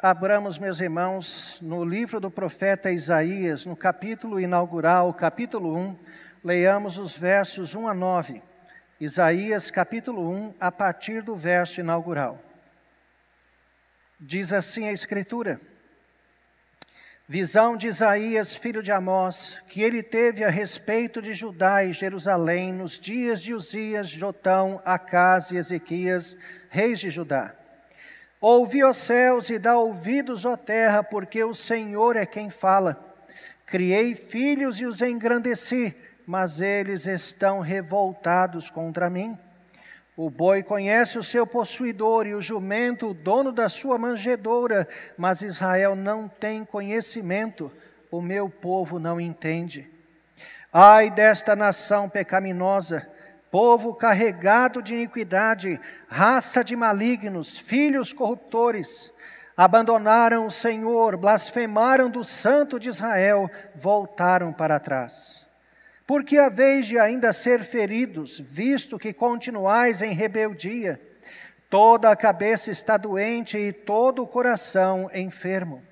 abramos, meus irmãos, no livro do profeta Isaías, no capítulo inaugural, capítulo 1, leiamos os versos 1 a 9. Isaías, capítulo 1, a partir do verso inaugural. Diz assim a Escritura: Visão de Isaías, filho de Amós, que ele teve a respeito de Judá e Jerusalém nos dias de Uzias, Jotão, Acás e Ezequias, reis de Judá. Ouvi, os céus, e dá ouvidos, ó terra, porque o Senhor é quem fala. Criei filhos e os engrandeci, mas eles estão revoltados contra mim. O boi conhece o seu possuidor e o jumento o dono da sua manjedoura, mas Israel não tem conhecimento, o meu povo não entende. Ai desta nação pecaminosa! Povo carregado de iniquidade, raça de malignos, filhos corruptores, abandonaram o Senhor, blasfemaram do Santo de Israel, voltaram para trás. Porque a vez de ainda ser feridos, visto que continuais em rebeldia, toda a cabeça está doente e todo o coração enfermo.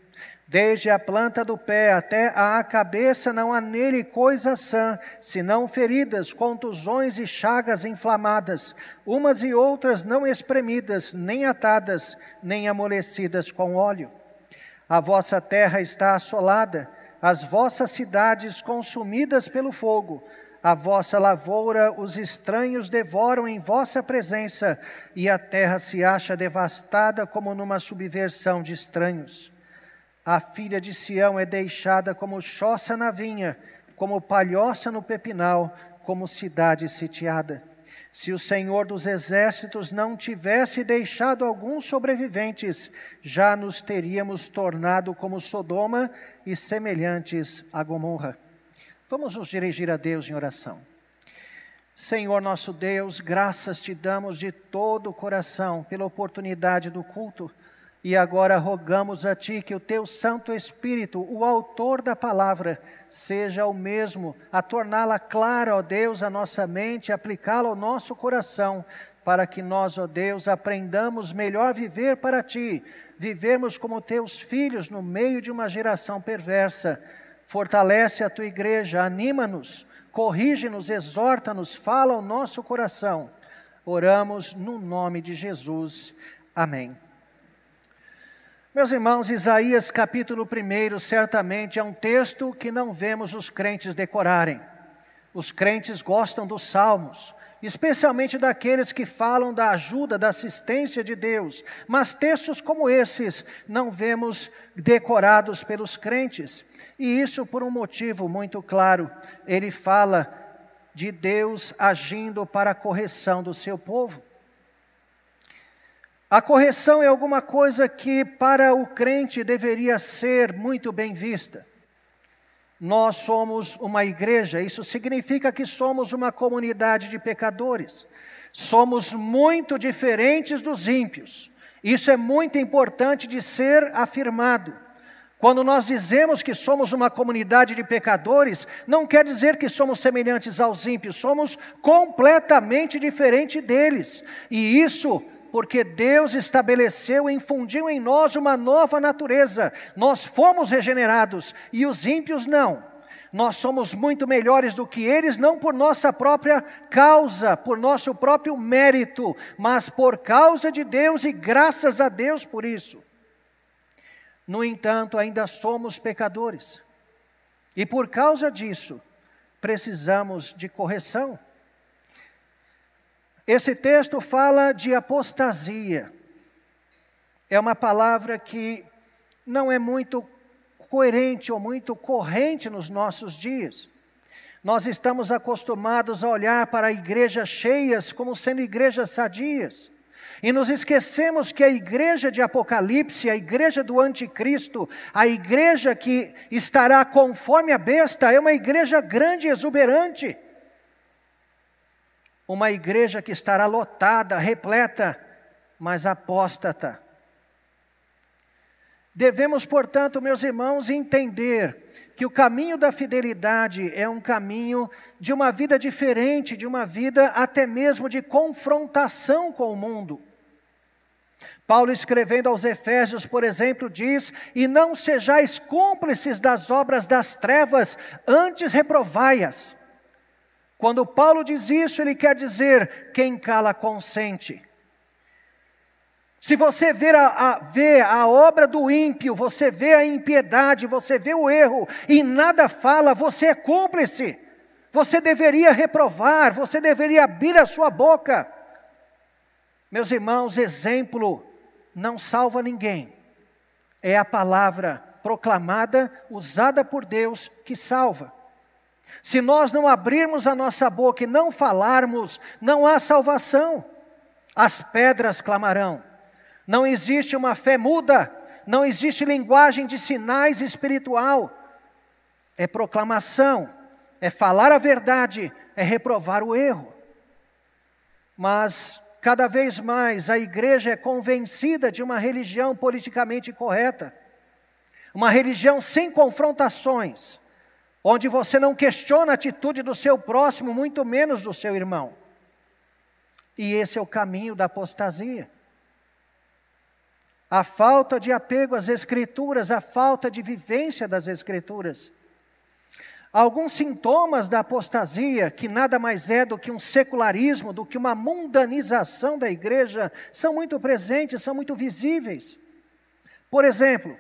Desde a planta do pé até a cabeça não há nele coisa sã, senão feridas, contusões e chagas inflamadas, umas e outras não espremidas, nem atadas, nem amolecidas com óleo. A vossa terra está assolada, as vossas cidades consumidas pelo fogo, a vossa lavoura os estranhos devoram em vossa presença, e a terra se acha devastada como numa subversão de estranhos. A filha de Sião é deixada como choça na vinha, como palhoça no pepinal, como cidade sitiada. Se o Senhor dos exércitos não tivesse deixado alguns sobreviventes, já nos teríamos tornado como Sodoma e semelhantes a Gomorra. Vamos nos dirigir a Deus em oração. Senhor nosso Deus, graças te damos de todo o coração pela oportunidade do culto e agora rogamos a Ti que o Teu Santo Espírito, o Autor da palavra, seja o mesmo a torná-la clara, ó Deus, à nossa mente, aplicá-la ao nosso coração, para que nós, ó Deus, aprendamos melhor viver para Ti, vivermos como Teus filhos no meio de uma geração perversa. Fortalece a Tua igreja, anima-nos, corrige-nos, exorta-nos, fala ao nosso coração. Oramos no nome de Jesus. Amém. Meus irmãos, Isaías capítulo 1 certamente é um texto que não vemos os crentes decorarem. Os crentes gostam dos salmos, especialmente daqueles que falam da ajuda, da assistência de Deus. Mas textos como esses não vemos decorados pelos crentes. E isso por um motivo muito claro. Ele fala de Deus agindo para a correção do seu povo. A correção é alguma coisa que para o crente deveria ser muito bem vista. Nós somos uma igreja, isso significa que somos uma comunidade de pecadores. Somos muito diferentes dos ímpios. Isso é muito importante de ser afirmado. Quando nós dizemos que somos uma comunidade de pecadores, não quer dizer que somos semelhantes aos ímpios, somos completamente diferentes deles. E isso porque Deus estabeleceu e infundiu em nós uma nova natureza. Nós fomos regenerados e os ímpios não. Nós somos muito melhores do que eles, não por nossa própria causa, por nosso próprio mérito, mas por causa de Deus e graças a Deus por isso. No entanto, ainda somos pecadores. E por causa disso, precisamos de correção. Esse texto fala de apostasia. É uma palavra que não é muito coerente ou muito corrente nos nossos dias. Nós estamos acostumados a olhar para igrejas cheias como sendo igrejas sadias. E nos esquecemos que a igreja de Apocalipse, a igreja do anticristo, a igreja que estará conforme a besta, é uma igreja grande e exuberante uma igreja que estará lotada, repleta, mas apóstata. Devemos, portanto, meus irmãos, entender que o caminho da fidelidade é um caminho de uma vida diferente, de uma vida até mesmo de confrontação com o mundo. Paulo, escrevendo aos Efésios, por exemplo, diz: E não sejais cúmplices das obras das trevas, antes reprovai-as. Quando Paulo diz isso, ele quer dizer: quem cala consente. Se você vê a, a, vê a obra do ímpio, você vê a impiedade, você vê o erro e nada fala, você é cúmplice. Você deveria reprovar, você deveria abrir a sua boca. Meus irmãos, exemplo não salva ninguém. É a palavra proclamada, usada por Deus, que salva. Se nós não abrirmos a nossa boca e não falarmos, não há salvação. As pedras clamarão. Não existe uma fé muda, não existe linguagem de sinais espiritual. É proclamação, é falar a verdade, é reprovar o erro. Mas Cada vez mais a igreja é convencida de uma religião politicamente correta, uma religião sem confrontações, onde você não questiona a atitude do seu próximo, muito menos do seu irmão. E esse é o caminho da apostasia. A falta de apego às Escrituras, a falta de vivência das Escrituras. Alguns sintomas da apostasia, que nada mais é do que um secularismo, do que uma mundanização da igreja, são muito presentes, são muito visíveis. Por exemplo,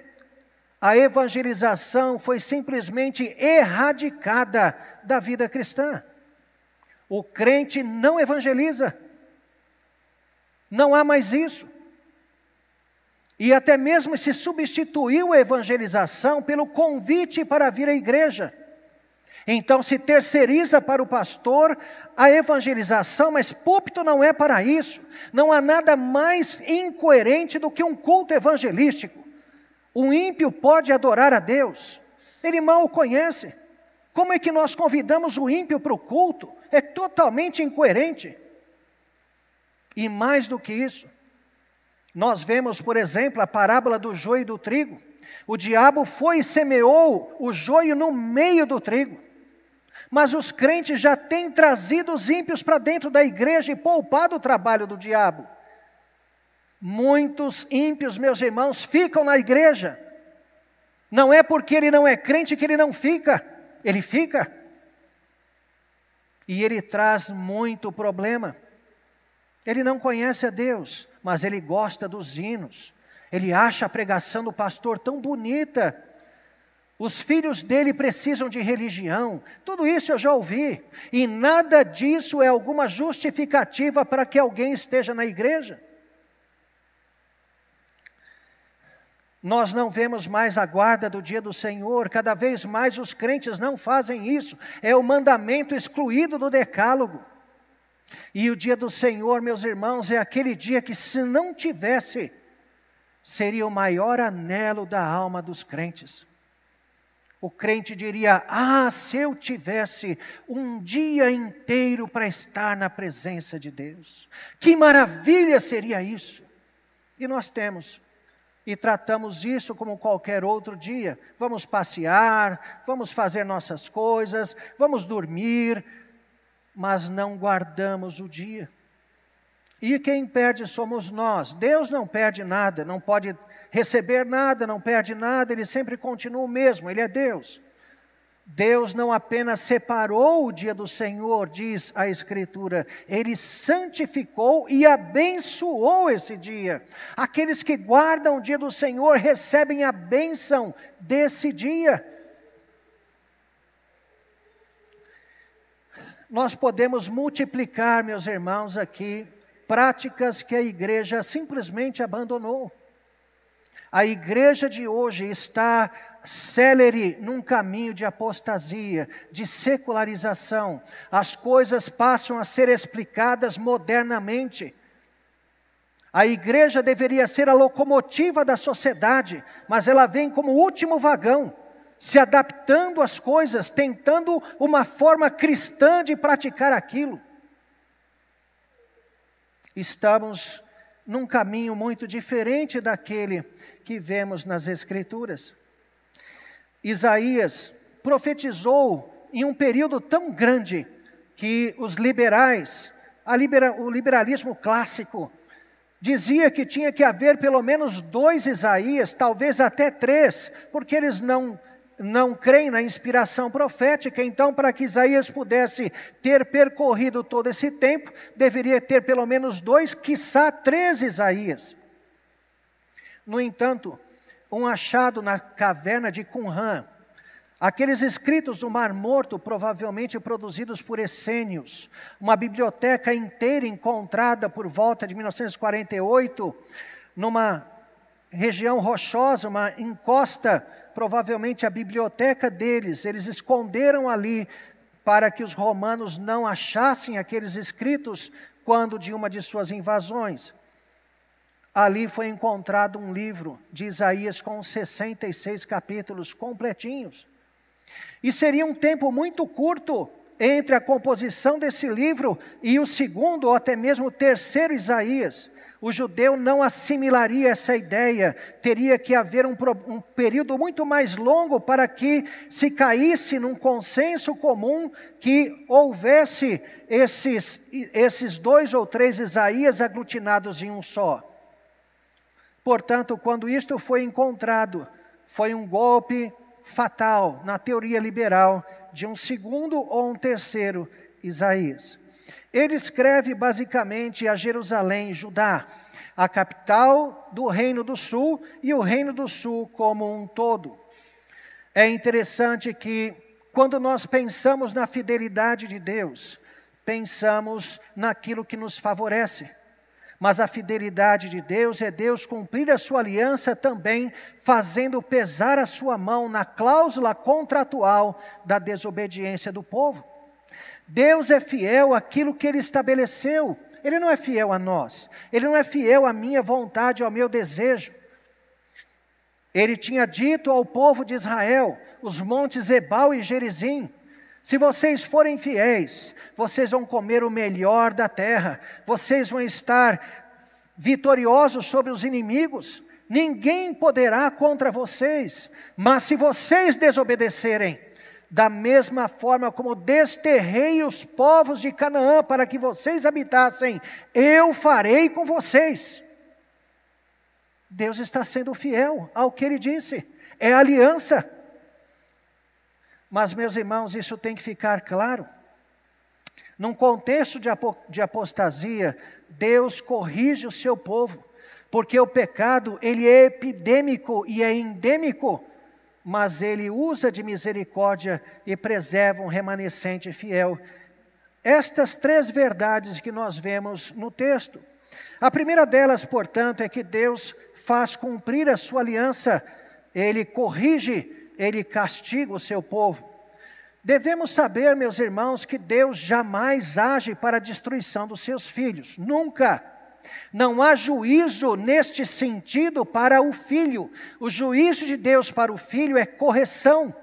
a evangelização foi simplesmente erradicada da vida cristã. O crente não evangeliza. Não há mais isso. E até mesmo se substituiu a evangelização pelo convite para vir à igreja. Então se terceiriza para o pastor a evangelização, mas púlpito não é para isso. Não há nada mais incoerente do que um culto evangelístico. O ímpio pode adorar a Deus, ele mal o conhece. Como é que nós convidamos o ímpio para o culto? É totalmente incoerente. E mais do que isso, nós vemos, por exemplo, a parábola do joio e do trigo. O diabo foi e semeou o joio no meio do trigo. Mas os crentes já têm trazido os ímpios para dentro da igreja e poupado o trabalho do diabo. Muitos ímpios, meus irmãos, ficam na igreja. Não é porque ele não é crente que ele não fica, ele fica. E ele traz muito problema. Ele não conhece a Deus, mas ele gosta dos hinos. Ele acha a pregação do pastor tão bonita os filhos dele precisam de religião. Tudo isso eu já ouvi. E nada disso é alguma justificativa para que alguém esteja na igreja. Nós não vemos mais a guarda do dia do Senhor, cada vez mais os crentes não fazem isso, é o mandamento excluído do decálogo. E o dia do Senhor, meus irmãos, é aquele dia que, se não tivesse, seria o maior anelo da alma dos crentes. O crente diria: Ah, se eu tivesse um dia inteiro para estar na presença de Deus, que maravilha seria isso! E nós temos, e tratamos isso como qualquer outro dia. Vamos passear, vamos fazer nossas coisas, vamos dormir, mas não guardamos o dia. E quem perde somos nós. Deus não perde nada, não pode receber nada, não perde nada, ele sempre continua o mesmo, ele é Deus. Deus não apenas separou o dia do Senhor, diz a Escritura, ele santificou e abençoou esse dia. Aqueles que guardam o dia do Senhor recebem a bênção desse dia. Nós podemos multiplicar, meus irmãos, aqui, práticas que a igreja simplesmente abandonou. A igreja de hoje está célere num caminho de apostasia, de secularização. As coisas passam a ser explicadas modernamente. A igreja deveria ser a locomotiva da sociedade, mas ela vem como último vagão, se adaptando às coisas, tentando uma forma cristã de praticar aquilo. Estamos num caminho muito diferente daquele que vemos nas Escrituras. Isaías profetizou em um período tão grande que os liberais, libera, o liberalismo clássico, dizia que tinha que haver pelo menos dois Isaías, talvez até três, porque eles não não creem na inspiração profética, então, para que Isaías pudesse ter percorrido todo esse tempo, deveria ter pelo menos dois, quiçá três Isaías. No entanto, um achado na caverna de Qumran, aqueles escritos do Mar Morto, provavelmente produzidos por essênios, uma biblioteca inteira encontrada por volta de 1948, numa região rochosa, uma encosta, provavelmente a biblioteca deles, eles esconderam ali para que os romanos não achassem aqueles escritos quando de uma de suas invasões ali foi encontrado um livro de Isaías com 66 capítulos completinhos. E seria um tempo muito curto entre a composição desse livro e o segundo ou até mesmo o terceiro Isaías. O judeu não assimilaria essa ideia, teria que haver um, um, período muito mais longo para que se caísse num consenso comum que houvesse esses, esses dois ou três Isaías aglutinados em um só. Portanto, quando isto foi encontrado, foi um golpe fatal na teoria liberal de um segundo ou um terceiro Isaías. Ele escreve basicamente a Jerusalém, Judá, a capital do Reino do Sul e o Reino do Sul como um todo. É interessante que, quando nós pensamos na fidelidade de Deus, pensamos naquilo que nos favorece. Mas a fidelidade de Deus é Deus cumprir a sua aliança também, fazendo pesar a sua mão na cláusula contratual da desobediência do povo. Deus é fiel àquilo que ele estabeleceu. Ele não é fiel a nós. Ele não é fiel à minha vontade, ao meu desejo. Ele tinha dito ao povo de Israel, os montes Ebal e Gerizim, se vocês forem fiéis, vocês vão comer o melhor da terra, vocês vão estar vitoriosos sobre os inimigos, ninguém poderá contra vocês, mas se vocês desobedecerem, da mesma forma como desterrei os povos de Canaã para que vocês habitassem, eu farei com vocês. Deus está sendo fiel ao que ele disse, é aliança. Mas, meus irmãos, isso tem que ficar claro. Num contexto de, apostasia, Deus corrige o seu povo, porque o pecado ele é epidêmico e é endêmico, mas ele usa de misericórdia e preserva um remanescente fiel. Estas três verdades que nós vemos no texto. A primeira delas, portanto, é que Deus faz cumprir a sua aliança, ele corrige ele castiga o seu povo. Devemos saber, meus irmãos, que Deus jamais age para a destruição dos seus filhos, nunca. Não há juízo neste sentido para o filho. O juízo de Deus para o filho é correção.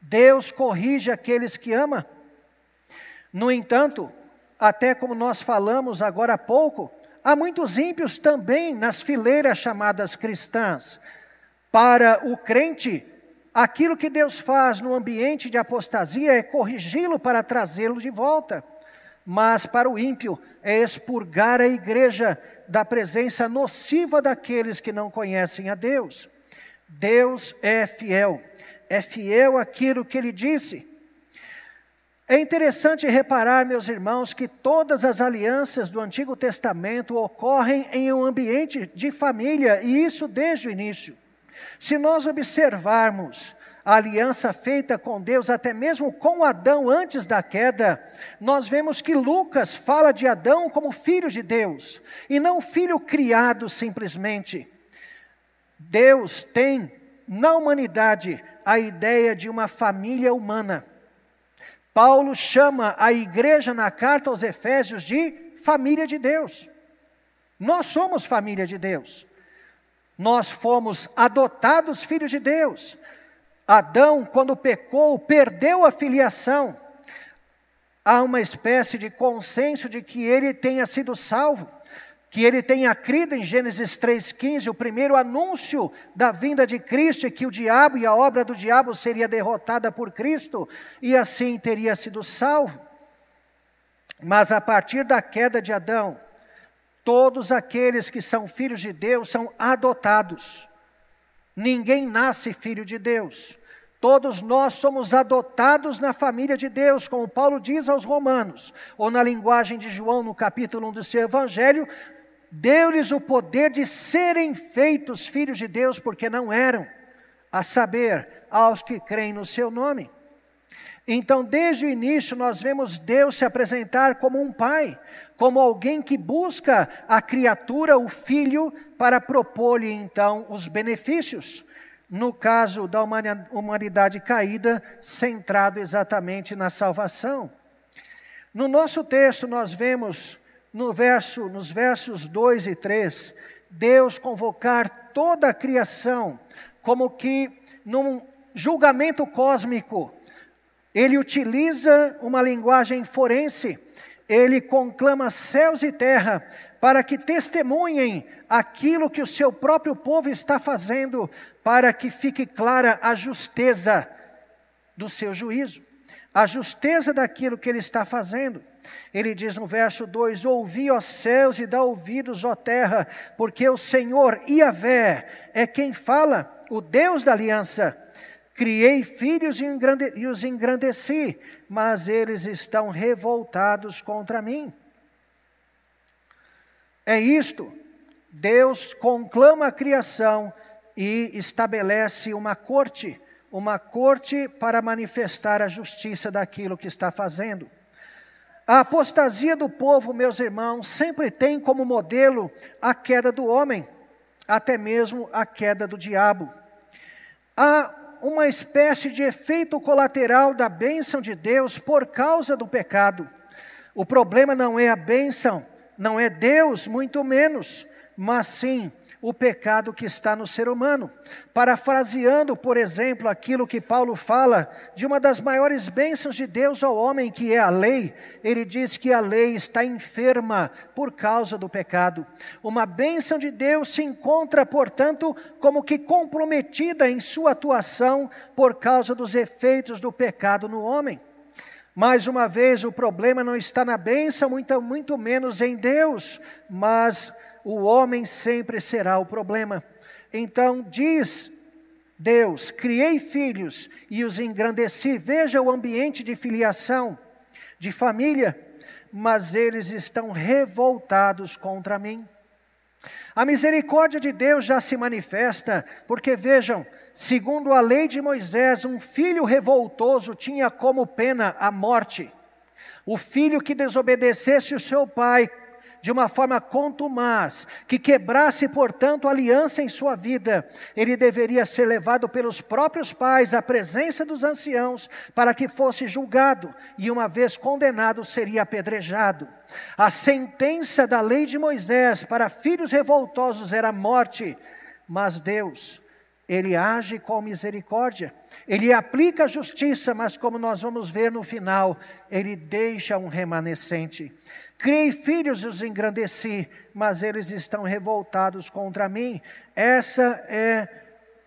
Deus corrige aqueles que ama. No entanto, até como nós falamos agora há pouco, há muitos ímpios também nas fileiras chamadas cristãs. Para o crente, Aquilo que Deus faz no ambiente de apostasia é corrigi-lo para trazê-lo de volta. Mas para o ímpio é expurgar a igreja da presença nociva daqueles que não conhecem a Deus. Deus é fiel, é fiel àquilo que ele disse. É interessante reparar, meus irmãos, que todas as alianças do Antigo Testamento ocorrem em um ambiente de família, e isso desde o início. Se nós observarmos a aliança feita com Deus, até mesmo com Adão antes da queda, nós vemos que Lucas fala de Adão como filho de Deus, e não filho criado simplesmente. Deus tem na humanidade a ideia de uma família humana. Paulo chama a igreja na carta aos Efésios de família de Deus. Nós somos família de Deus. Nós fomos adotados filhos de Deus. Adão, quando pecou, perdeu a filiação. Há uma espécie de consenso de que ele tenha sido salvo, que ele tenha crido em Gênesis 3,15, o primeiro anúncio da vinda de Cristo, e que o diabo e a obra do diabo seria derrotada por Cristo, e assim teria sido salvo. Mas a partir da queda de Adão, Todos aqueles que são filhos de Deus são adotados. Ninguém nasce filho de Deus. Todos nós somos adotados na família de Deus, como Paulo diz aos Romanos, ou na linguagem de João, no capítulo 1 do seu Evangelho, deu-lhes o poder de serem feitos filhos de Deus, porque não eram, a saber, aos que creem no seu nome. Então, desde o início, nós vemos Deus se apresentar como um pai, como alguém que busca a criatura, o filho, para propor-lhe então os benefícios. No caso da humanidade caída, centrado exatamente na salvação. No nosso texto, nós vemos no verso, nos versos 2 e 3, Deus convocar toda a criação, como que num julgamento cósmico, ele utiliza uma linguagem forense, ele conclama céus e terra para que testemunhem aquilo que o seu próprio povo está fazendo, para que fique clara a justeza do seu juízo, a justeza daquilo que ele está fazendo. Ele diz no verso 2: Ouvi, ó céus, e dá ouvidos, ó terra, porque o Senhor, Iavé, é quem fala, o Deus da aliança. Criei filhos e os engrandeci, mas eles estão revoltados contra mim. É isto. Deus conclama a criação e estabelece uma corte, uma corte para manifestar a justiça daquilo que está fazendo. A apostasia do povo, meus irmãos, sempre tem como modelo a queda do homem, até mesmo a queda do diabo. Há uma espécie de efeito colateral da bênção de Deus por causa do pecado. O problema não é a bênção, não é Deus, muito menos, mas sim o pecado que está no ser humano. Parafraseando, por exemplo, aquilo que Paulo fala de uma das maiores bênçãos de Deus ao homem, que é a lei, ele diz que a lei está enferma por causa do pecado. Uma bênção de Deus se encontra, portanto, como que comprometida em sua atuação por causa dos efeitos do pecado no homem. Mais uma vez, o problema não está na bênção, muito, muito menos em Deus, mas o homem sempre será o problema. Então diz Deus: criei filhos e os engrandeci. Veja o ambiente de filiação, de família, mas eles estão revoltados contra mim. A misericórdia de Deus já se manifesta, porque vejam, segundo a lei de Moisés, um filho revoltoso tinha como pena a morte. O filho que desobedecesse o seu pai de uma forma contumaz, que quebrasse, portanto, a aliança em sua vida, ele deveria ser levado pelos próprios pais à presença dos anciãos para que fosse julgado e, uma vez condenado, seria apedrejado. A sentença da lei de Moisés para filhos revoltosos era morte, mas Deus, ele age com misericórdia, ele aplica a justiça, mas como nós vamos ver no final, ele deixa um remanescente. Criei filhos e os engrandeci, mas eles estão revoltados contra mim. Essa é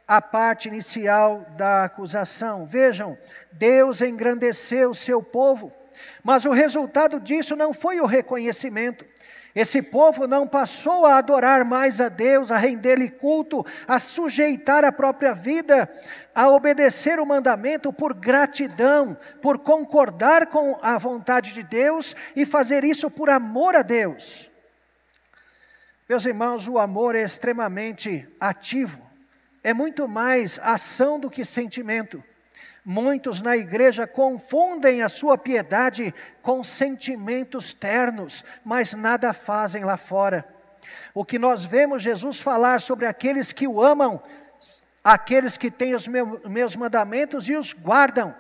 a parte inicial da acusação. Vejam, Deus engrandeceu o seu povo, mas o resultado disso não foi o reconhecimento. Esse povo não passou a adorar mais a Deus, a render-lhe culto, a sujeitar a própria vida, a obedecer o mandamento por gratidão, por concordar com a vontade de Deus e fazer isso por amor a Deus. Meus irmãos, o amor é extremamente ativo, é muito mais ação do que sentimento. Muitos na igreja confundem a sua piedade com sentimentos ternos, mas nada fazem lá fora. O que nós vemos Jesus falar sobre aqueles que o amam, aqueles que têm os meus mandamentos e os guardam,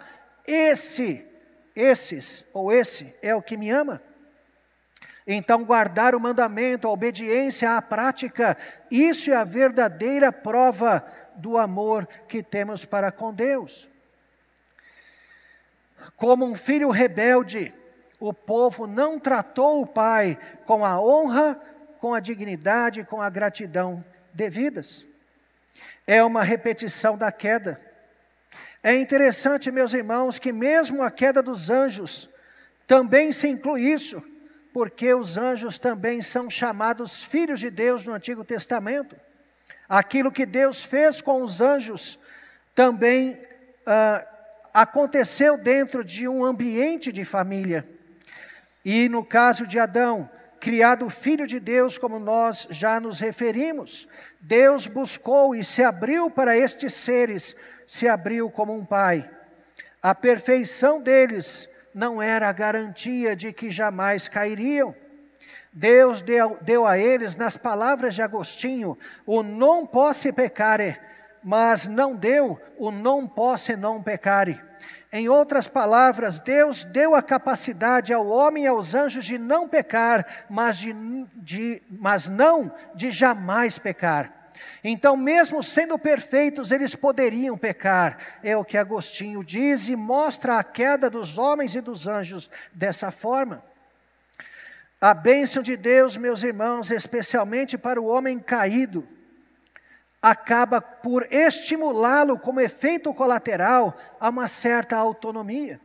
esse, esses ou esse é o que me ama. Então, guardar o mandamento, a obediência à prática, isso é a verdadeira prova do amor que temos para com Deus. Como um filho rebelde, o povo não tratou o pai com a honra, com a dignidade, com a gratidão devidas. É uma repetição da queda. É interessante, meus irmãos, que mesmo a queda dos anjos também se inclui isso, porque os anjos também são chamados filhos de Deus no Antigo Testamento. Aquilo que Deus fez com os anjos também ah, aconteceu dentro de um ambiente de família. E no caso de Adão, criado filho de Deus, como nós já nos referimos, Deus buscou e se abriu para estes seres, se abriu como um pai. A perfeição deles não era a garantia de que jamais cairiam. Deus deu, deu a eles, nas palavras de Agostinho, o não posse pecare, mas não deu o não posse não pecare. Em outras palavras, Deus deu a capacidade ao homem e aos anjos de não pecar, mas, de, de, mas não de jamais pecar. Então, mesmo sendo perfeitos, eles poderiam pecar. É o que Agostinho diz e mostra a queda dos homens e dos anjos dessa forma. A bênção de Deus, meus irmãos, especialmente para o homem caído, acaba por estimulá-lo como efeito colateral a uma certa autonomia.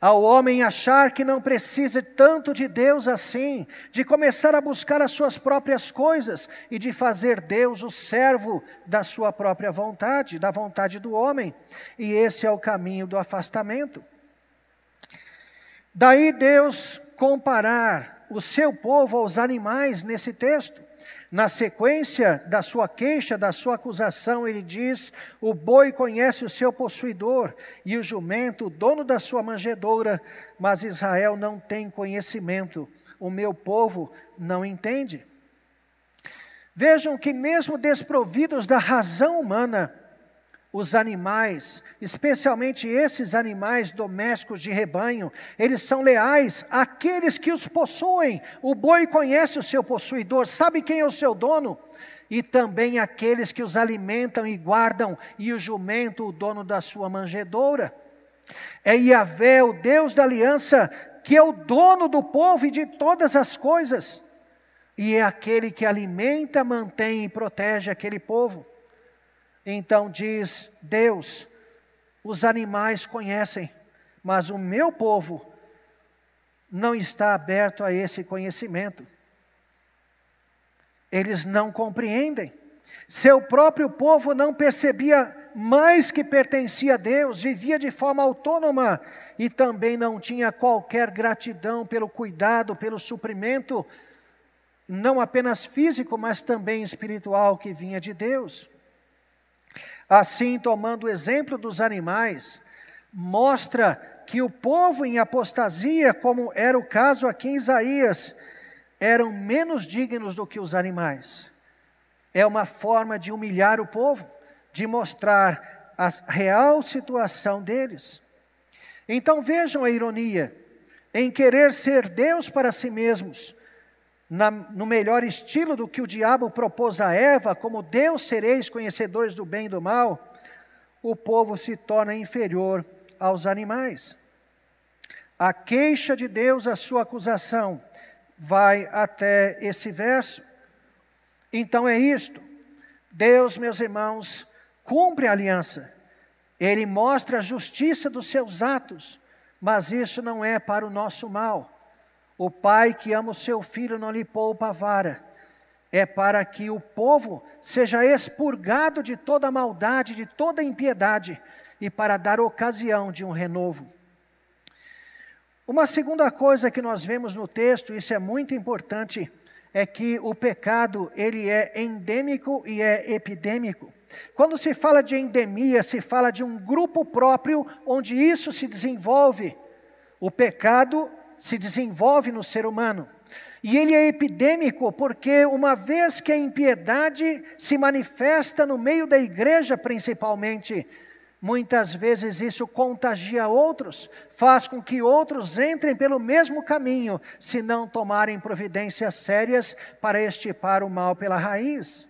Ao homem achar que não precisa tanto de Deus assim, de começar a buscar as suas próprias coisas e de fazer Deus o servo da sua própria vontade, da vontade do homem. E esse é o caminho do afastamento. Daí Deus comparar o seu povo aos animais nesse texto. Na sequência da sua queixa, da sua acusação, ele diz: O boi conhece o seu possuidor, e o jumento, o dono da sua manjedoura, mas Israel não tem conhecimento, o meu povo não entende. Vejam que, mesmo desprovidos da razão humana, os animais, especialmente esses animais domésticos de rebanho, eles são leais àqueles que os possuem. O boi conhece o seu possuidor, sabe quem é o seu dono, e também aqueles que os alimentam e guardam, e o jumento, o dono da sua manjedoura. É Yahvé, o Deus da aliança, que é o dono do povo e de todas as coisas, e é aquele que alimenta, mantém e protege aquele povo. Então diz Deus: os animais conhecem, mas o meu povo não está aberto a esse conhecimento. Eles não compreendem. Seu próprio povo não percebia mais que pertencia a Deus, vivia de forma autônoma e também não tinha qualquer gratidão pelo cuidado, pelo suprimento, não apenas físico, mas também espiritual que vinha de Deus. Assim, tomando o exemplo dos animais, mostra que o povo em apostasia, como era o caso aqui em Isaías, eram menos dignos do que os animais. É uma forma de humilhar o povo, de mostrar a real situação deles. Então vejam a ironia em querer ser Deus para si mesmos, na, no melhor estilo do que o diabo propôs a Eva, como Deus sereis conhecedores do bem e do mal, o povo se torna inferior aos animais. A queixa de Deus, a sua acusação, vai até esse verso. Então é isto. Deus, meus irmãos, cumpre a aliança. Ele mostra a justiça dos seus atos, mas isso não é para o nosso mal. O pai que ama o seu filho não lhe poupa a vara. É para que o povo seja expurgado de toda maldade, de toda impiedade, e para dar ocasião de um renovo. Uma segunda coisa que nós vemos no texto, isso é muito importante, é que o pecado ele é endêmico e é epidêmico. Quando se fala de endemia, se fala de um grupo próprio onde isso se desenvolve. O pecado se desenvolve no ser humano. E ele é epidêmico porque, uma vez que a impiedade se manifesta no meio da igreja, principalmente, muitas vezes isso contagia outros, faz com que outros entrem pelo mesmo caminho, se não tomarem providências sérias para estipar o mal pela raiz.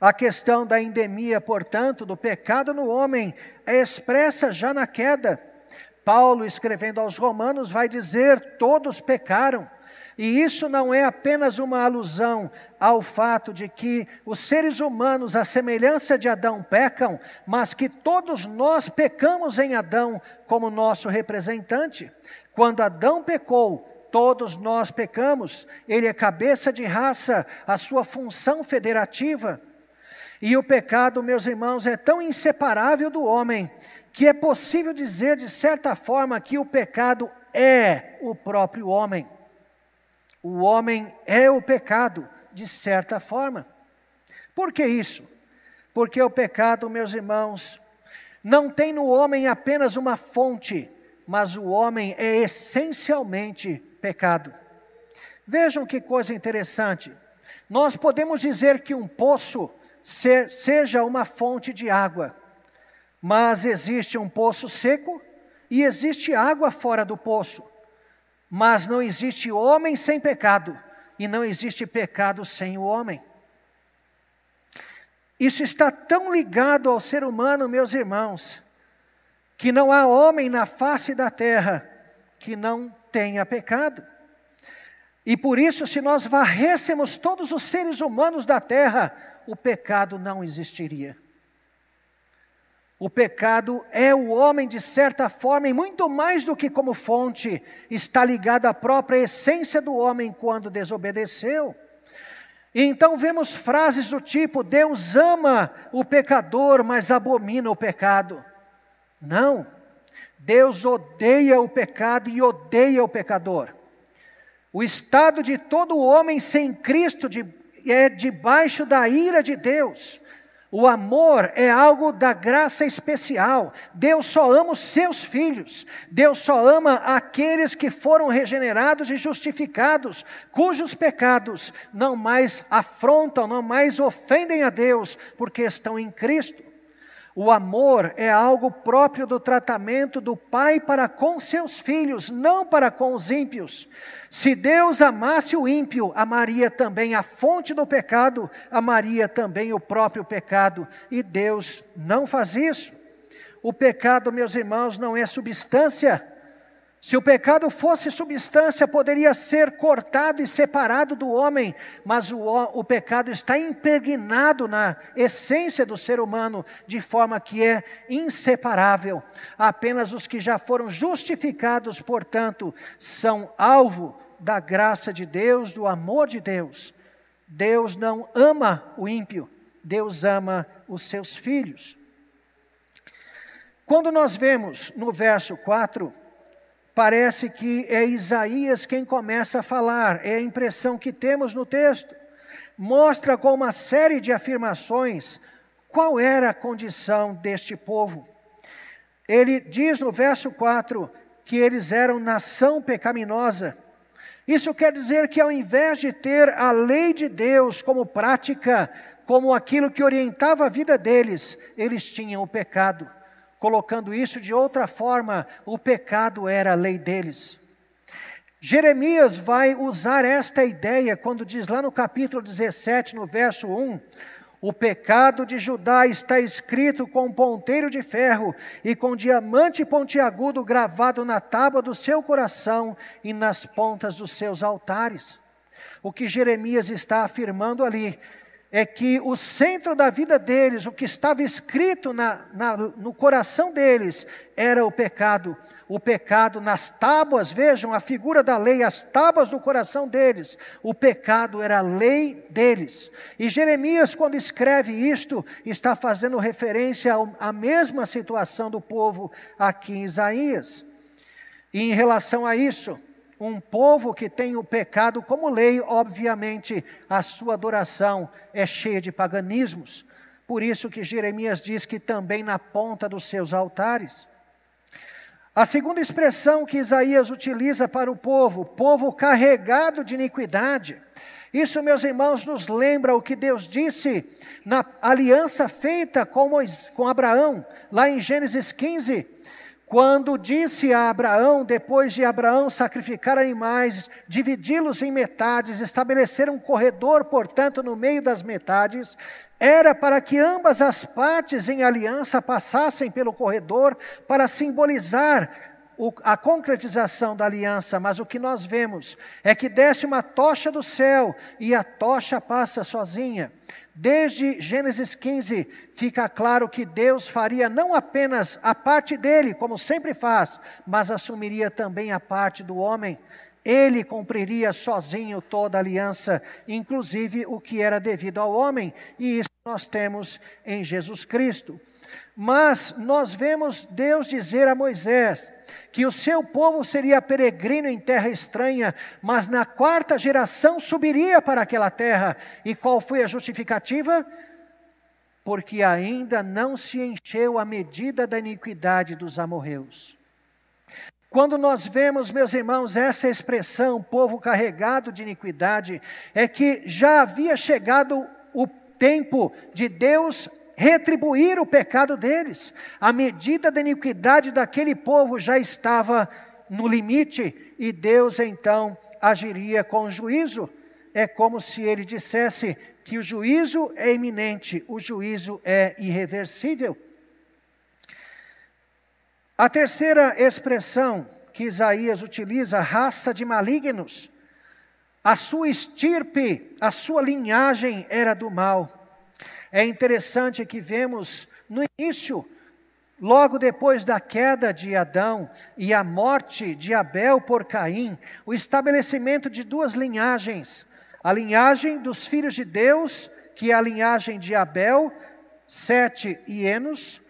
A questão da endemia, portanto, do pecado no homem, é expressa já na queda. Paulo, escrevendo aos Romanos, vai dizer: todos pecaram. E isso não é apenas uma alusão ao fato de que os seres humanos, à semelhança de Adão, pecam, mas que todos nós pecamos em Adão como nosso representante. Quando Adão pecou, Todos nós pecamos, ele é cabeça de raça, a sua função federativa. E o pecado, meus irmãos, é tão inseparável do homem que é possível dizer, de certa forma, que o pecado é o próprio homem. O homem é o pecado, de certa forma. Por que isso? Porque o pecado, meus irmãos, não tem no homem apenas uma fonte, mas o homem é essencialmente pecado. Vejam que coisa interessante. Nós podemos dizer que um poço seja uma fonte de água, mas existe um poço seco e existe água fora do poço. Mas não existe homem sem pecado, e não existe pecado sem o homem. Isso está tão ligado ao ser humano, meus irmãos, que não há homem na face da terra que não tenha pecado. E por isso, se nós varrêssemos todos os seres humanos da terra, o pecado não existiria. O pecado é o homem, de certa forma, e muito mais do que como fonte, está ligado à própria essência do homem quando desobedeceu. E então vemos frases do tipo: Deus ama o pecador, mas abomina o pecado. Não, Deus odeia o pecado e odeia o pecador. O estado de todo homem sem Cristo de, é debaixo da ira de Deus. O amor é algo da graça especial. Deus só ama os seus filhos. Deus só ama aqueles que foram regenerados e justificados, cujos pecados não mais afrontam, não mais ofendem a Deus, porque estão em Cristo. O amor é algo próprio do tratamento do pai para com seus filhos, não para com os ímpios. Se Deus amasse o ímpio, amaria também a fonte do pecado, amaria também o próprio pecado, e Deus não faz isso. O pecado, meus irmãos, não é substância, se o pecado fosse substância, poderia ser cortado e separado do homem, mas o, o, pecado está impregnado na essência do ser humano, de forma que é inseparável. Apenas os que já foram justificados, portanto, são alvo da graça de Deus, do amor de Deus. Deus não ama o ímpio, Deus ama os seus filhos. Quando nós vemos no verso 4, Parece que é Isaías quem começa a falar, é a impressão que temos no texto. Mostra com uma série de afirmações qual era a condição deste povo. Ele diz no verso 4 que eles eram nação pecaminosa. Isso quer dizer que ao invés de ter a lei de Deus como prática, como aquilo que orientava a vida deles, eles tinham o pecado. Colocando isso de outra forma, o pecado era a lei deles. Jeremias vai usar esta ideia quando diz lá no capítulo 17, no verso 1: O pecado de Judá está escrito com ponteiro de ferro e com diamante pontiagudo gravado na tábua do seu coração e nas pontas dos seus altares. O que Jeremias está afirmando ali é que o centro da vida deles, o que estava escrito na, na, no coração deles, era o pecado. O pecado nas tábuas, vejam a figura da lei, as tábuas do coração deles. O pecado era a lei deles. E Jeremias, quando escreve isto, está fazendo referência à mesma situação do povo aqui em Isaías. E em relação a isso, um povo que tem o pecado como lei, obviamente, a sua adoração é cheia de paganismos. Por isso que Jeremias diz que também na ponta dos seus altares. A segunda expressão que Isaías utiliza para o povo, povo carregado de iniquidade. Isso, meus irmãos, nos lembra o que Deus disse na aliança feita com, com Abraão, lá em Gênesis 15, quando disse a Abraão, depois de Abraão sacrificar animais, dividi-los em metades, estabelecer um corredor, portanto, no meio das metades, era para que ambas as partes em aliança passassem pelo corredor para simbolizar a concretização da aliança, mas o que nós vemos é que desce uma tocha do céu e a tocha passa sozinha. Desde Gênesis 15, fica claro que Deus faria não apenas a parte dele, como sempre faz, mas assumiria também a parte do homem. Ele cumpriria sozinho toda a aliança, inclusive o que era devido ao homem, e isso nós temos em Jesus Cristo. Mas nós vemos Deus dizer a Moisés que o seu povo seria peregrino em terra estranha, mas na quarta geração subiria para aquela terra. E qual foi a justificativa? Porque ainda não se encheu a medida da iniquidade dos amorreus. Quando nós vemos, meus irmãos, essa expressão, povo carregado de iniquidade, é que já havia chegado o tempo de Deus retribuir o pecado deles. A medida da iniquidade daquele povo já estava no limite e Deus então agiria com juízo. É como se ele dissesse que o juízo é iminente, o juízo é irreversível. A terceira expressão que Isaías utiliza, raça de malignos, a sua estirpe, a sua linhagem era do mal. É interessante que vemos no início, logo depois da queda de Adão e a morte de Abel por Caim, o estabelecimento de duas linhagens: a linhagem dos filhos de Deus, que é a linhagem de Abel, Sete e Enos,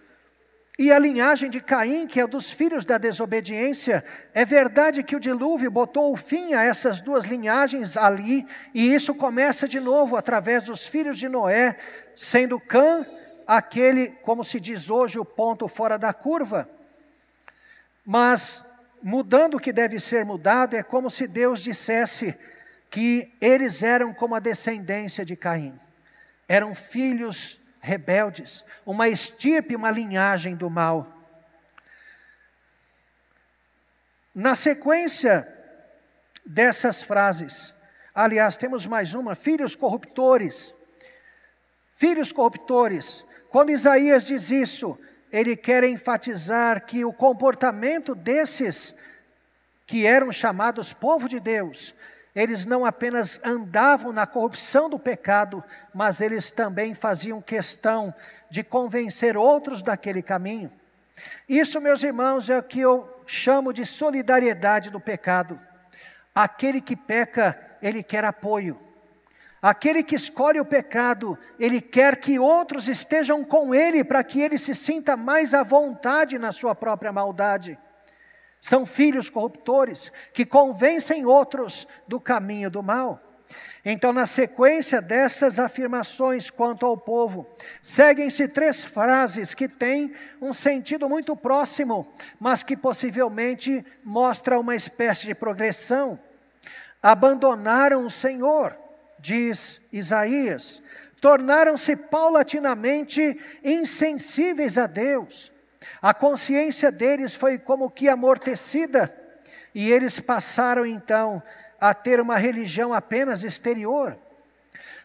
e a linhagem de Caim, que é dos filhos da desobediência, é verdade que o dilúvio botou o fim a essas duas linhagens ali, e isso começa de novo através dos filhos de Noé, sendo Cã aquele, como se diz hoje, o ponto fora da curva. Mas mudando o que deve ser mudado, é como se Deus dissesse que eles eram como a descendência de Caim, eram filhos rebeldes, uma estirpe, uma linhagem do mal. Na sequência dessas frases, aliás, temos mais uma: filhos corruptores. Filhos corruptores. Quando Isaías diz isso, ele quer enfatizar que o comportamento desses que eram chamados povo de Deus eles não apenas andavam na corrupção do pecado, mas eles também faziam questão de convencer outros daquele caminho. Isso, meus irmãos, é o que eu chamo de solidariedade do pecado. Aquele que peca, ele quer apoio. Aquele que escolhe o pecado, ele quer que outros estejam com ele para que ele se sinta mais à vontade na sua própria maldade. São filhos corruptores que convencem outros do caminho do mal. Então, na sequência dessas afirmações quanto ao povo, seguem-se três frases que têm um sentido muito próximo, mas que possivelmente mostra uma espécie de progressão. Abandonaram o Senhor, diz Isaías, tornaram-se paulatinamente insensíveis a Deus, a consciência deles foi como que amortecida, e eles passaram então a ter uma religião apenas exterior.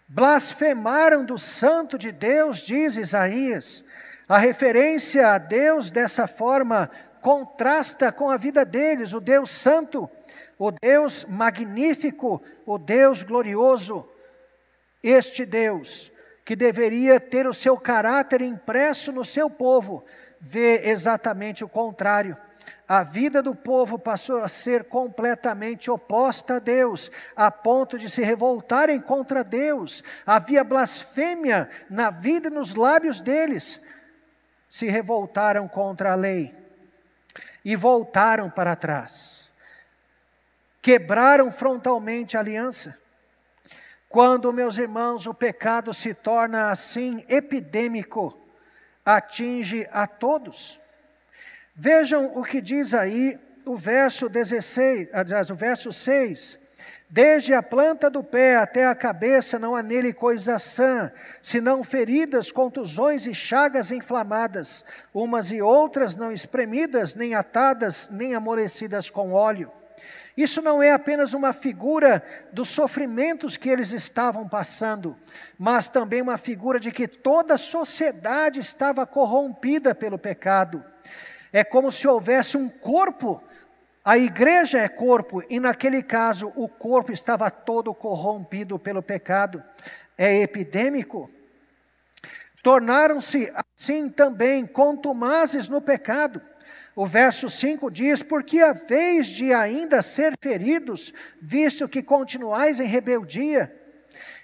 Blasfemaram do santo de Deus, diz Isaías. A referência a Deus dessa forma contrasta com a vida deles, o Deus santo, o Deus magnífico, o Deus glorioso. Este Deus que deveria ter o seu caráter impresso no seu povo, vê exatamente o contrário. A vida do povo passou a ser completamente oposta a Deus, a ponto de se revoltarem contra Deus. Havia blasfêmia na vida e nos lábios deles. Se revoltaram contra a lei e voltaram para trás. Quebraram frontalmente a aliança. Quando, meus irmãos, o pecado se torna assim epidêmico, atinge a todos. Vejam o que diz aí o verso 16, aliás, o verso 6. Desde a planta do pé até a cabeça não há nele coisa sã, senão feridas, contusões e chagas inflamadas, umas e outras não espremidas, nem atadas, nem amolecidas com óleo. Isso não é apenas uma figura dos sofrimentos que eles estavam passando, mas também uma figura de que toda a sociedade estava corrompida pelo pecado. É como se houvesse um corpo, a igreja é corpo, e naquele caso o corpo estava todo corrompido pelo pecado. É epidêmico. Tornaram-se assim também contumazes no pecado O verso 5 diz: Porque a vez de ainda ser feridos, visto que continuais em rebeldia,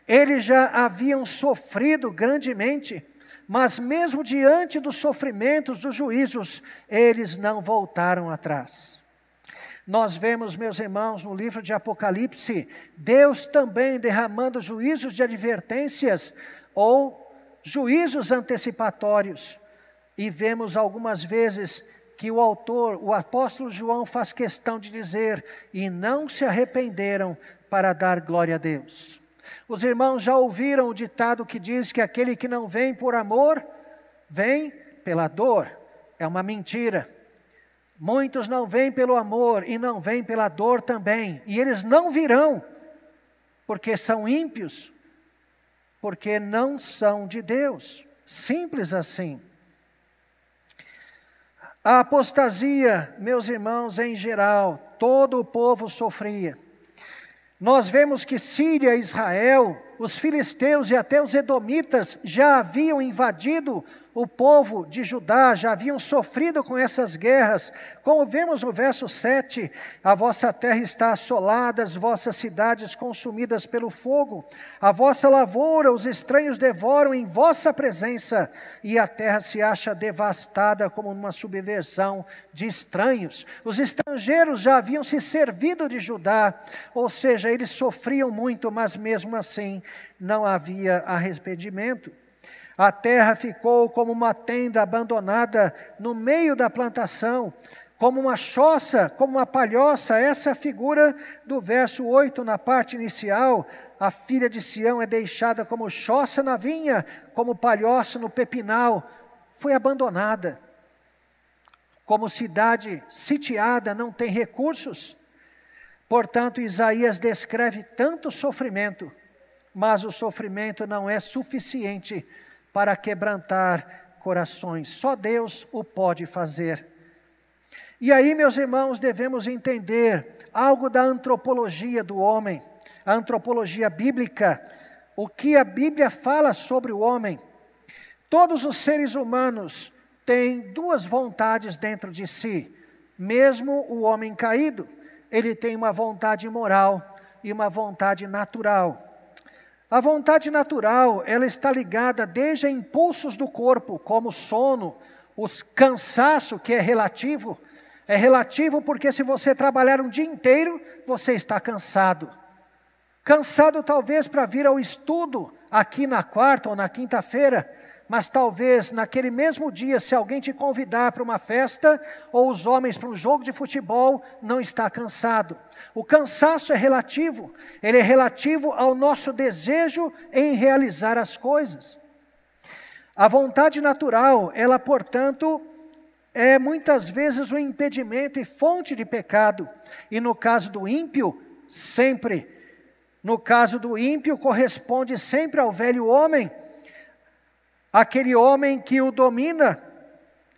eles já haviam sofrido grandemente, mas mesmo diante dos sofrimentos, dos juízos, eles não voltaram atrás. Nós vemos, meus irmãos, no livro de Apocalipse, Deus também derramando juízos de advertências ou juízos antecipatórios. E vemos algumas vezes que o autor, o apóstolo João, faz questão de dizer: e não se arrependeram para dar glória a Deus. Os irmãos já ouviram o ditado que diz que aquele que não vem por amor, vem pela dor. É uma mentira. Muitos não vêm pelo amor e não vêm pela dor também. E eles não virão, porque são ímpios, porque não são de Deus. Simples assim. A apostasia, meus irmãos, em geral, todo o povo sofria. Nós vemos que Síria, Israel, os filisteus e até os edomitas já haviam invadido o povo de Judá já haviam sofrido com essas guerras. Como vemos no verso 7, a vossa terra está assolada, as vossas cidades consumidas pelo fogo, a vossa lavoura os estranhos devoram em vossa presença, e a terra se acha devastada como numa subversão de estranhos. Os estrangeiros já haviam se servido de Judá, ou seja, eles sofriam muito, mas mesmo assim não havia arrependimento. A terra ficou como uma tenda abandonada no meio da plantação, como uma choça, como uma palhoça. Essa figura do verso 8 na parte inicial. A filha de Sião é deixada como choça na vinha, como palhoça no pepinal. Foi abandonada. Como cidade sitiada, não tem recursos. Portanto, Isaías descreve tanto sofrimento, mas o sofrimento não é suficiente para quebrantar corações. Só Deus o pode fazer. E aí, meus irmãos, devemos entender algo da antropologia do homem, a antropologia bíblica, o que a Bíblia fala sobre o homem. Todos os seres humanos têm duas vontades dentro de si, mesmo o homem caído, ele tem uma vontade moral e uma vontade natural. A vontade natural, ela está ligada desde a impulsos do corpo, como sono, o cansaço que é relativo. É relativo porque se você trabalhar um dia inteiro, você está cansado. Cansado talvez para vir ao estudo aqui na quarta ou na quinta-feira, mas talvez naquele mesmo dia, se alguém te convidar para uma festa, ou os homens para um jogo de futebol, não está cansado. O cansaço é relativo, ele é relativo ao nosso desejo em realizar as coisas. A vontade natural, ela, portanto, é muitas vezes um impedimento e fonte de pecado. E no caso do ímpio, sempre. No caso do ímpio, corresponde sempre ao velho homem, aquele homem que o domina,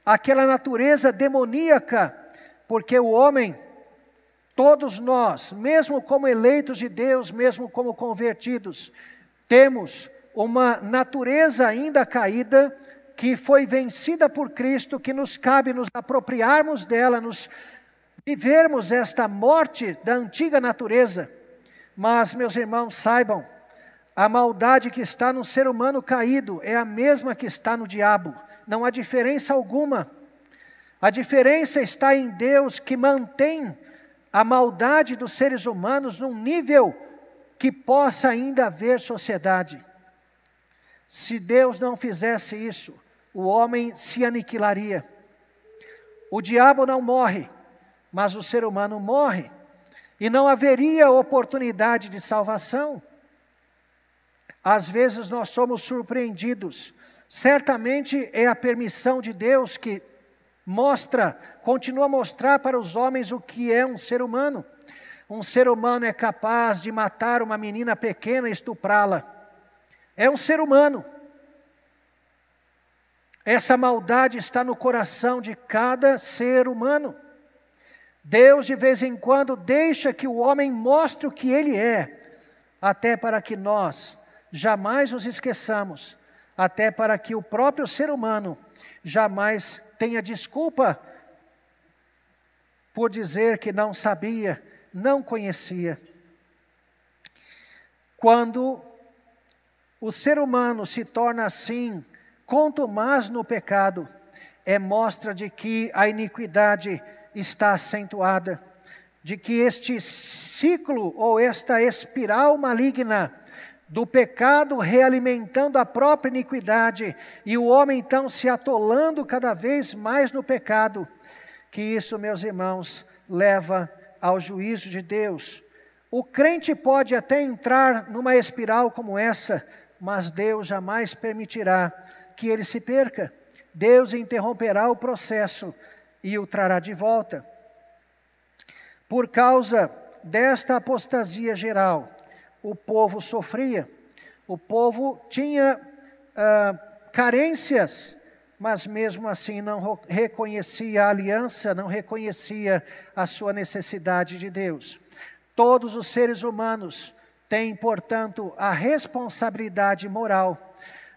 aquela natureza demoníaca, porque o homem, todos nós, mesmo como eleitos de Deus, mesmo como convertidos, temos uma natureza ainda caída que foi vencida por Cristo, que nos cabe nos apropriarmos dela, nos vivermos esta morte da antiga natureza. Mas, meus irmãos, saibam, a maldade que está no ser humano caído é a mesma que está no diabo, não há diferença alguma. A diferença está em Deus que mantém a maldade dos seres humanos num nível que possa ainda haver sociedade. Se Deus não fizesse isso, o homem se aniquilaria. O diabo não morre, mas o ser humano morre, e não haveria oportunidade de salvação. Às vezes nós somos surpreendidos. Certamente é a permissão de Deus que mostra, continua a mostrar para os homens o que é um ser humano. Um ser humano é capaz de matar uma menina pequena e estuprá-la. É um ser humano. Essa maldade está no coração de cada ser humano. Deus, de vez em quando, deixa que o homem mostre o que ele é, até para que nós jamais nos esqueçamos, até para que o próprio ser humano jamais tenha desculpa por dizer que não sabia, não conhecia. Quando o ser humano se torna assim, contumaz no pecado, é mostra de que a iniquidade está acentuada, de que este ciclo ou esta espiral maligna do pecado realimentando a própria iniquidade e o homem então se atolando cada vez mais no pecado, que isso, meus irmãos, leva ao juízo de Deus. O crente pode até entrar numa espiral como essa, mas Deus jamais permitirá que ele se perca. Deus interromperá o processo e o trará de volta. Por causa desta apostasia geral, o povo sofria, o povo tinha ah, carências, mas mesmo assim não reconhecia a aliança, não reconhecia a sua necessidade de Deus. Todos os seres humanos têm, portanto, a responsabilidade moral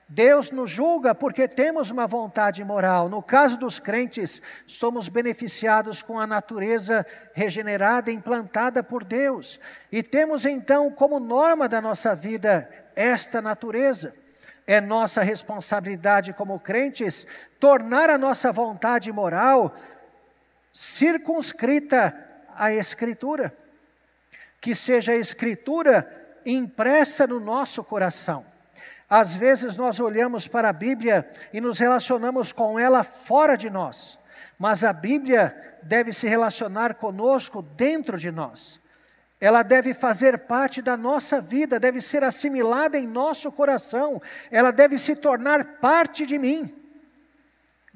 Deus nos julga porque temos uma vontade moral. No caso dos crentes, somos beneficiados com a natureza regenerada, implantada por Deus. E temos então como norma da nossa vida esta natureza. É nossa responsabilidade como crentes tornar a nossa vontade moral circunscrita à Escritura. Que seja a Escritura impressa no nosso coração às vezes nós olhamos para a Bíblia e nos relacionamos com ela fora de nós, mas a Bíblia deve se relacionar conosco dentro de nós. Ela deve fazer parte da nossa vida, deve ser assimilada em nosso coração, ela deve se tornar parte de mim.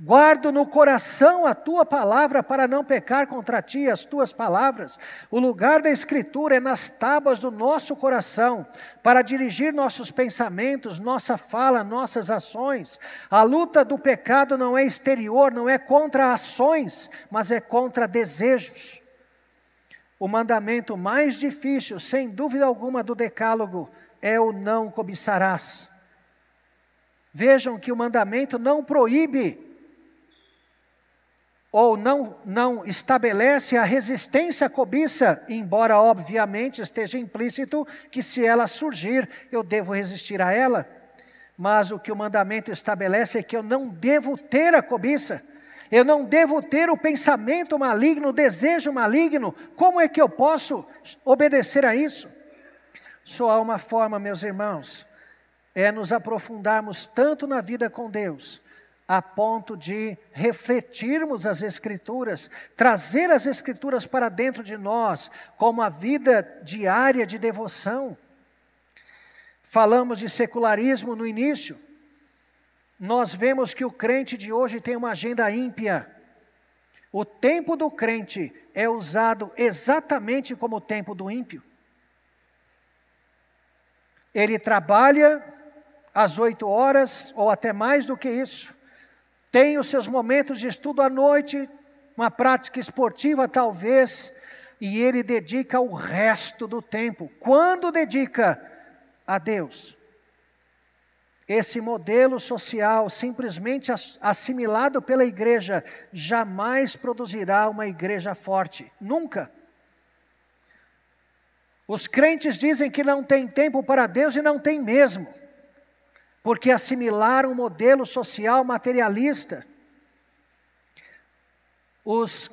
Guardo no coração a tua palavra para não pecar contra ti as tuas palavras. O lugar da Escritura é nas tábuas do nosso coração, para dirigir nossos pensamentos, nossa fala, nossas ações. A luta do pecado não é exterior, não é contra ações, mas é contra desejos. O mandamento mais difícil, sem dúvida alguma, do Decálogo é o não cobiçarás. Vejam que o mandamento não proíbe ou não, não estabelece a resistência à cobiça, embora obviamente esteja implícito que se ela surgir, eu devo resistir a ela. Mas o que o mandamento estabelece é que eu não devo ter a cobiça, eu não devo ter o pensamento maligno, o desejo maligno. Como é que eu posso obedecer a isso? Só há uma forma, meus irmãos, é nos aprofundarmos tanto na vida com Deus, a ponto de refletirmos as Escrituras, trazer as Escrituras para dentro de nós, como a vida diária de devoção. Falamos de secularismo no início. Nós vemos que o crente de hoje tem uma agenda ímpia. O tempo do crente é usado exatamente como o tempo do ímpio. Ele trabalha às oito horas ou até mais do que isso tem os seus momentos de estudo à noite, uma prática esportiva talvez, e ele dedica o resto do tempo. Quando dedica a Deus? Esse modelo social, simplesmente assimilado pela igreja, jamais produzirá uma igreja forte. Nunca. Os crentes dizem que não tem tempo para Deus e não tem mesmo porque assimilaram um modelo social materialista. Os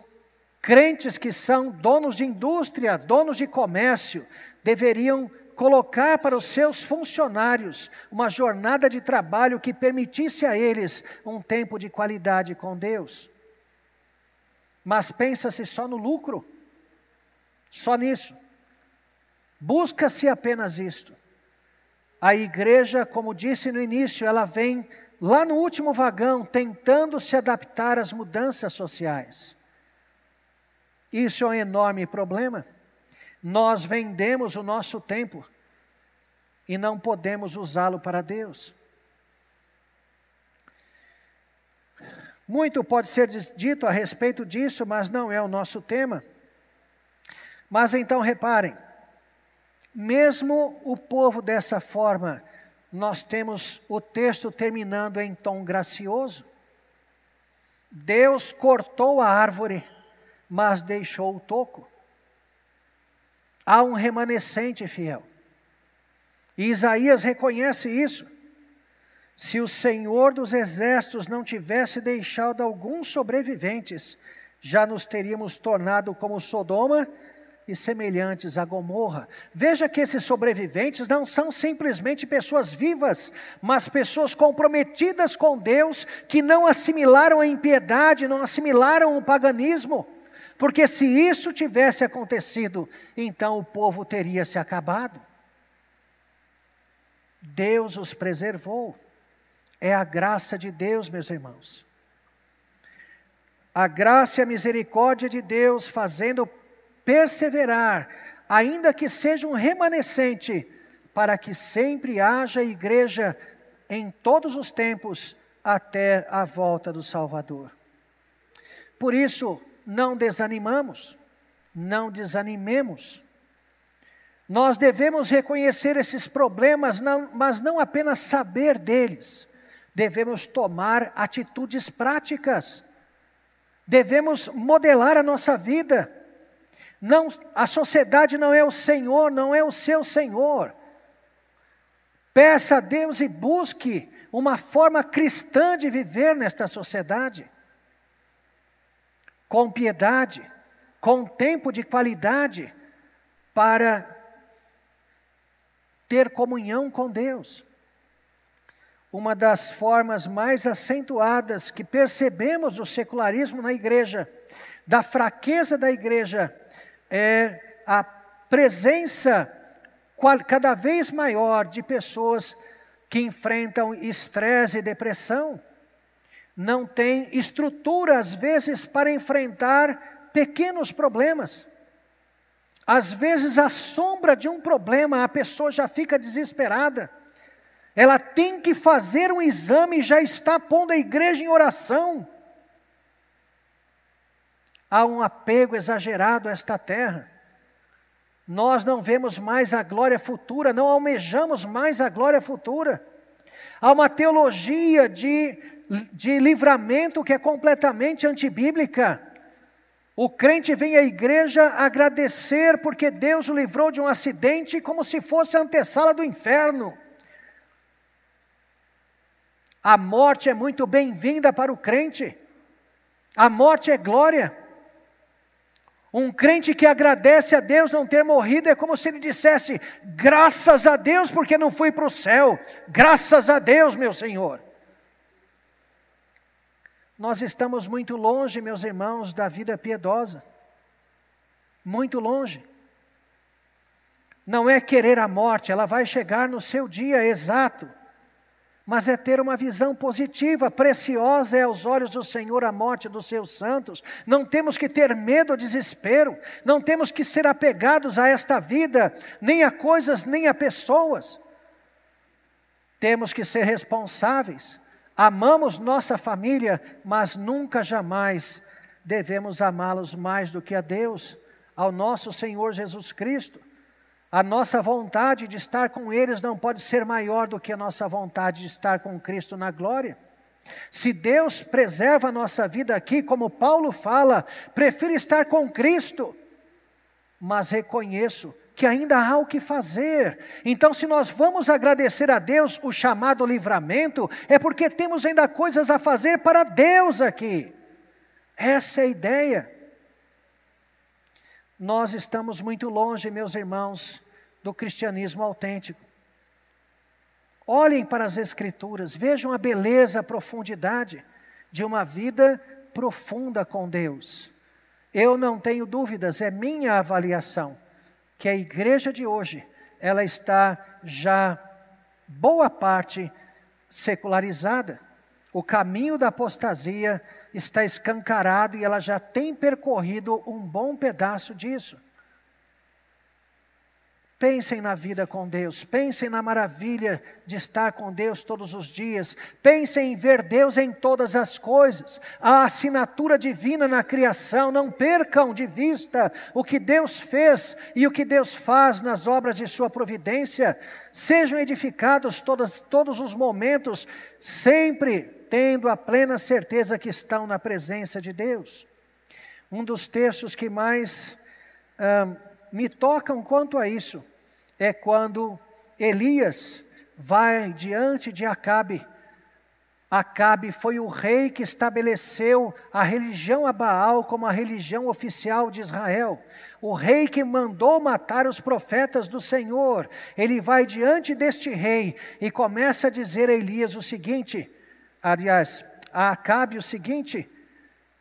crentes que são donos de indústria, donos de comércio, deveriam colocar para os seus funcionários uma jornada de trabalho que permitisse a eles um tempo de qualidade com Deus. Mas pensa-se só no lucro, só nisso. Busca-se apenas isto. A igreja, como disse no início, ela vem lá no último vagão tentando se adaptar às mudanças sociais. Isso é um enorme problema. Nós vendemos o nosso tempo e não podemos usá-lo para Deus. Muito pode ser dito a respeito disso, mas não é o nosso tema. Mas então reparem, mesmo o povo dessa forma, nós temos o texto terminando em tom gracioso. Deus cortou a árvore, mas deixou o toco. Há um remanescente fiel. E Isaías reconhece isso. Se o Senhor dos Exércitos não tivesse deixado alguns sobreviventes, já nos teríamos tornado como Sodoma e semelhantes a Gomorra. Veja que esses sobreviventes não são simplesmente pessoas vivas, mas pessoas comprometidas com Deus, que não assimilaram a impiedade, não assimilaram o paganismo. Porque se isso tivesse acontecido, então o povo teria se acabado. Deus os preservou. É a graça de Deus, meus irmãos. A graça e a misericórdia de Deus fazendo perseverar, ainda que seja um remanescente, para que sempre haja igreja em todos os tempos até a volta do Salvador. Por isso, não desanimamos, não desanimemos. Nós devemos reconhecer esses problemas, mas não apenas saber deles, devemos tomar atitudes práticas, devemos modelar a nossa vida, não, a sociedade não é o Senhor, não é o seu Senhor. Peça a Deus e busque uma forma cristã de viver nesta sociedade. Com piedade, com tempo de qualidade para ter comunhão com Deus. Uma das formas mais acentuadas que percebemos do secularismo na igreja, da fraqueza da igreja, é a presença cada vez maior de pessoas que enfrentam estresse e depressão, não tem estrutura, às vezes, para enfrentar pequenos problemas. Às vezes, a sombra de um problema, a pessoa já fica desesperada. Ela tem que fazer um exame já está pondo a igreja em oração. Há um apego exagerado a esta terra. Nós não vemos mais a glória futura, não almejamos mais a glória futura. Há uma teologia de, de livramento que é completamente antibíblica. O crente vem à igreja agradecer porque Deus o livrou de um acidente como se fosse a antessala do inferno. A morte é muito bem-vinda para o crente. A morte é glória. Um crente que agradece a Deus não ter morrido é como se ele dissesse: graças a Deus porque não fui para o céu, graças a Deus, meu Senhor. Nós estamos muito longe, meus irmãos, da vida piedosa, muito longe. Não é querer a morte, ela vai chegar no seu dia exato mas é ter uma visão positiva, preciosa é aos olhos do Senhor a morte dos seus santos. Não temos que ter medo ou desespero, não temos que ser apegados a esta vida, nem a coisas, nem a pessoas. Temos que ser responsáveis. Amamos nossa família, mas nunca jamais devemos amá-los mais do que a Deus, ao nosso Senhor Jesus Cristo. A nossa vontade de estar com eles não pode ser maior do que a nossa vontade de estar com Cristo na glória. Se Deus preserva a nossa vida aqui, como Paulo fala, prefiro estar com Cristo, mas reconheço que ainda há o que fazer. Então, se nós vamos agradecer a Deus o chamado livramento, é porque temos ainda coisas a fazer para Deus aqui. Essa é a ideia. Nós estamos muito longe, meus irmãos, do cristianismo autêntico. Olhem para as Escrituras, vejam a beleza, a profundidade de uma vida profunda com Deus. Eu não tenho dúvidas, é minha avaliação, que a igreja de hoje, ela está já boa parte secularizada. O caminho da apostasia está escancarado e ela já tem percorrido um bom pedaço disso. Pensem na vida com Deus, pensem na maravilha de estar com Deus todos os dias, pensem em ver Deus em todas as coisas, a assinatura divina na criação, não percam de vista o que Deus fez e o que Deus faz nas obras de Sua providência, sejam edificados todos, todos os momentos, sempre tendo a plena certeza que estão na presença de Deus. Um dos textos que mais me tocam quanto a isso é quando Elias vai diante de Acabe Acabe foi o rei que estabeleceu a religião a Baal como a religião oficial de Israel. O rei que mandou matar os profetas do Senhor. Ele vai diante deste rei e começa a dizer a Elias o seguinte: aliás, a Acabe o seguinte: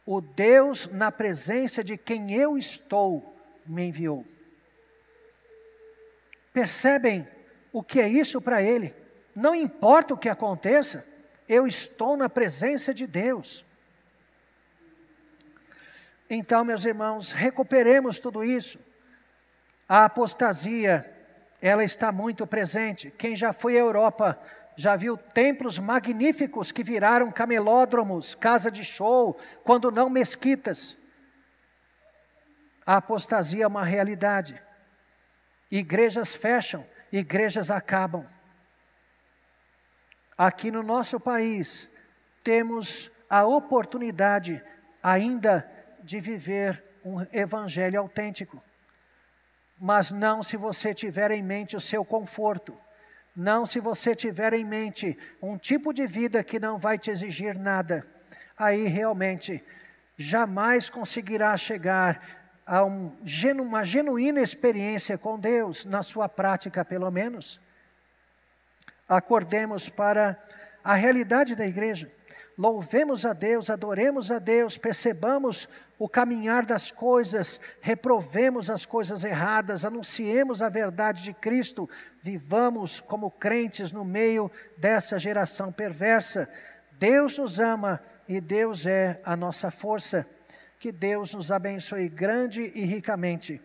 O Deus na presença de quem eu estou me enviou. Percebem o que é isso para ele? Não importa o que aconteça eu estou na presença de Deus. Então, meus irmãos, recuperemos tudo isso. A apostasia, ela está muito presente. Quem já foi à Europa já viu templos magníficos que viraram camelódromos, casa de show, quando não mesquitas. A apostasia é uma realidade. Igrejas fecham, igrejas acabam. Aqui no nosso país, temos a oportunidade ainda de viver um evangelho autêntico. Mas não se você tiver em mente o seu conforto, não se você tiver em mente um tipo de vida que não vai te exigir nada, aí realmente jamais conseguirá chegar a um, uma genuína experiência com Deus, na sua prática pelo menos acordemos para a realidade da igreja. Louvemos a Deus, adoremos a Deus, percebamos o caminhar das coisas, reprovemos as coisas erradas, anunciemos a verdade de Cristo, vivamos como crentes no meio dessa geração perversa. Deus nos ama e Deus é a nossa força. Que Deus nos abençoe grande e ricamente.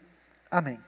Amém.